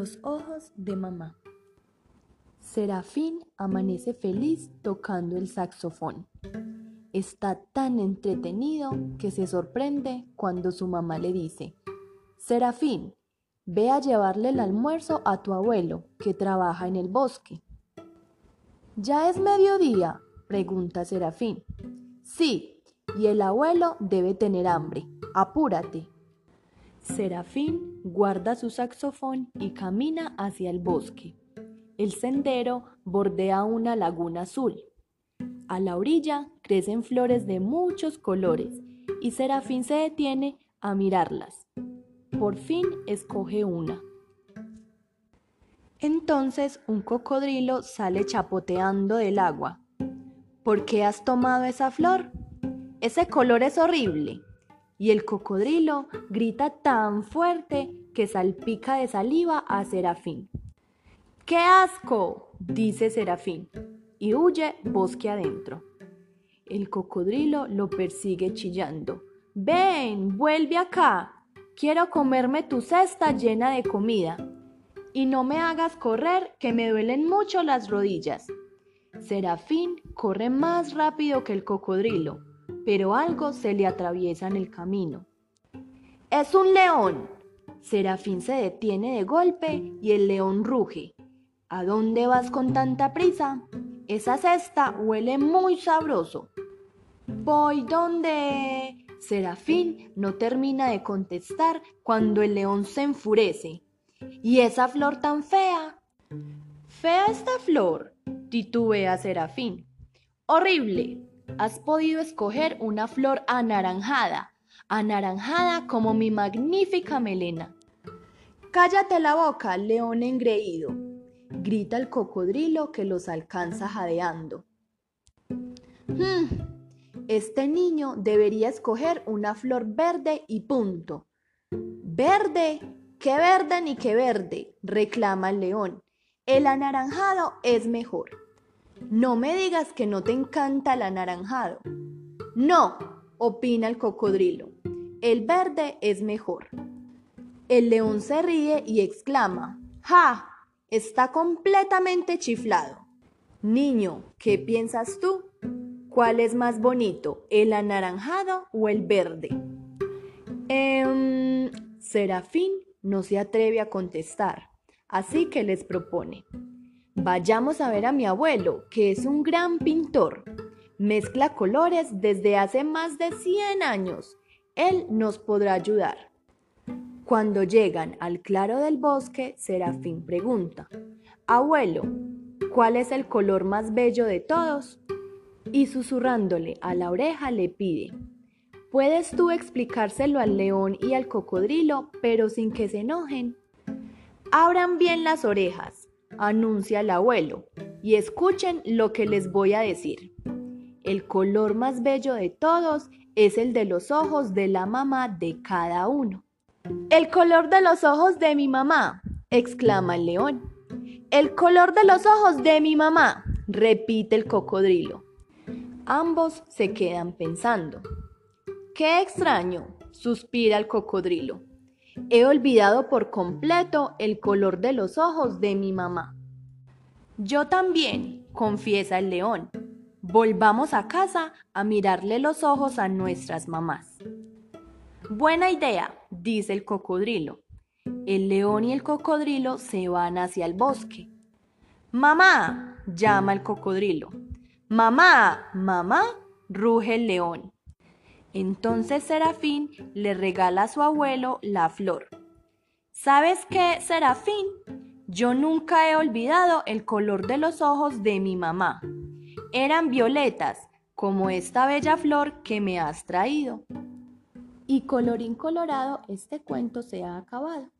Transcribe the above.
Los ojos de mamá. Serafín amanece feliz tocando el saxofón. Está tan entretenido que se sorprende cuando su mamá le dice, Serafín, ve a llevarle el almuerzo a tu abuelo, que trabaja en el bosque. ¿Ya es mediodía? pregunta Serafín. Sí, y el abuelo debe tener hambre. Apúrate. Serafín guarda su saxofón y camina hacia el bosque. El sendero bordea una laguna azul. A la orilla crecen flores de muchos colores y Serafín se detiene a mirarlas. Por fin escoge una. Entonces un cocodrilo sale chapoteando del agua. ¿Por qué has tomado esa flor? Ese color es horrible y el cocodrilo grita tan fuerte que salpica de saliva a Serafín. ¡Qué asco! dice Serafín y huye bosque adentro. El cocodrilo lo persigue chillando. Ven, vuelve acá. Quiero comerme tu cesta llena de comida. Y no me hagas correr, que me duelen mucho las rodillas. Serafín corre más rápido que el cocodrilo pero algo se le atraviesa en el camino. ¡Es un león! Serafín se detiene de golpe y el león ruge. ¿A dónde vas con tanta prisa? Esa cesta huele muy sabroso. Voy donde... Serafín no termina de contestar cuando el león se enfurece. ¿Y esa flor tan fea? Fea esta flor, titubea Serafín. Horrible, has podido escoger una flor anaranjada, anaranjada como mi magnífica melena. Cállate la boca, león engreído, grita el cocodrilo que los alcanza jadeando. Hmm, este niño debería escoger una flor verde y punto. ¿Verde? ¿Qué verde ni qué verde? reclama el león. El anaranjado es mejor. No me digas que no te encanta el anaranjado. No, opina el cocodrilo. El verde es mejor. El león se ríe y exclama, ¡Ja! Está completamente chiflado. Niño, ¿qué piensas tú? ¿Cuál es más bonito, el anaranjado o el verde? Eh, Serafín no se atreve a contestar, así que les propone. Vayamos a ver a mi abuelo, que es un gran pintor. Mezcla colores desde hace más de 100 años. Él nos podrá ayudar. Cuando llegan al claro del bosque, Serafín pregunta, Abuelo, ¿cuál es el color más bello de todos? Y susurrándole a la oreja le pide, ¿puedes tú explicárselo al león y al cocodrilo, pero sin que se enojen? Abran bien las orejas, anuncia el abuelo, y escuchen lo que les voy a decir. El color más bello de todos es el de los ojos de la mamá de cada uno. El color de los ojos de mi mamá, exclama el león. El color de los ojos de mi mamá, repite el cocodrilo. Ambos se quedan pensando. Qué extraño, suspira el cocodrilo. He olvidado por completo el color de los ojos de mi mamá. Yo también, confiesa el león. Volvamos a casa a mirarle los ojos a nuestras mamás. Buena idea, dice el cocodrilo. El león y el cocodrilo se van hacia el bosque. Mamá, llama el cocodrilo. Mamá, mamá, ruge el león. Entonces Serafín le regala a su abuelo la flor. ¿Sabes qué, Serafín? Yo nunca he olvidado el color de los ojos de mi mamá. Eran violetas, como esta bella flor que me has traído. Y colorín colorado, este cuento se ha acabado.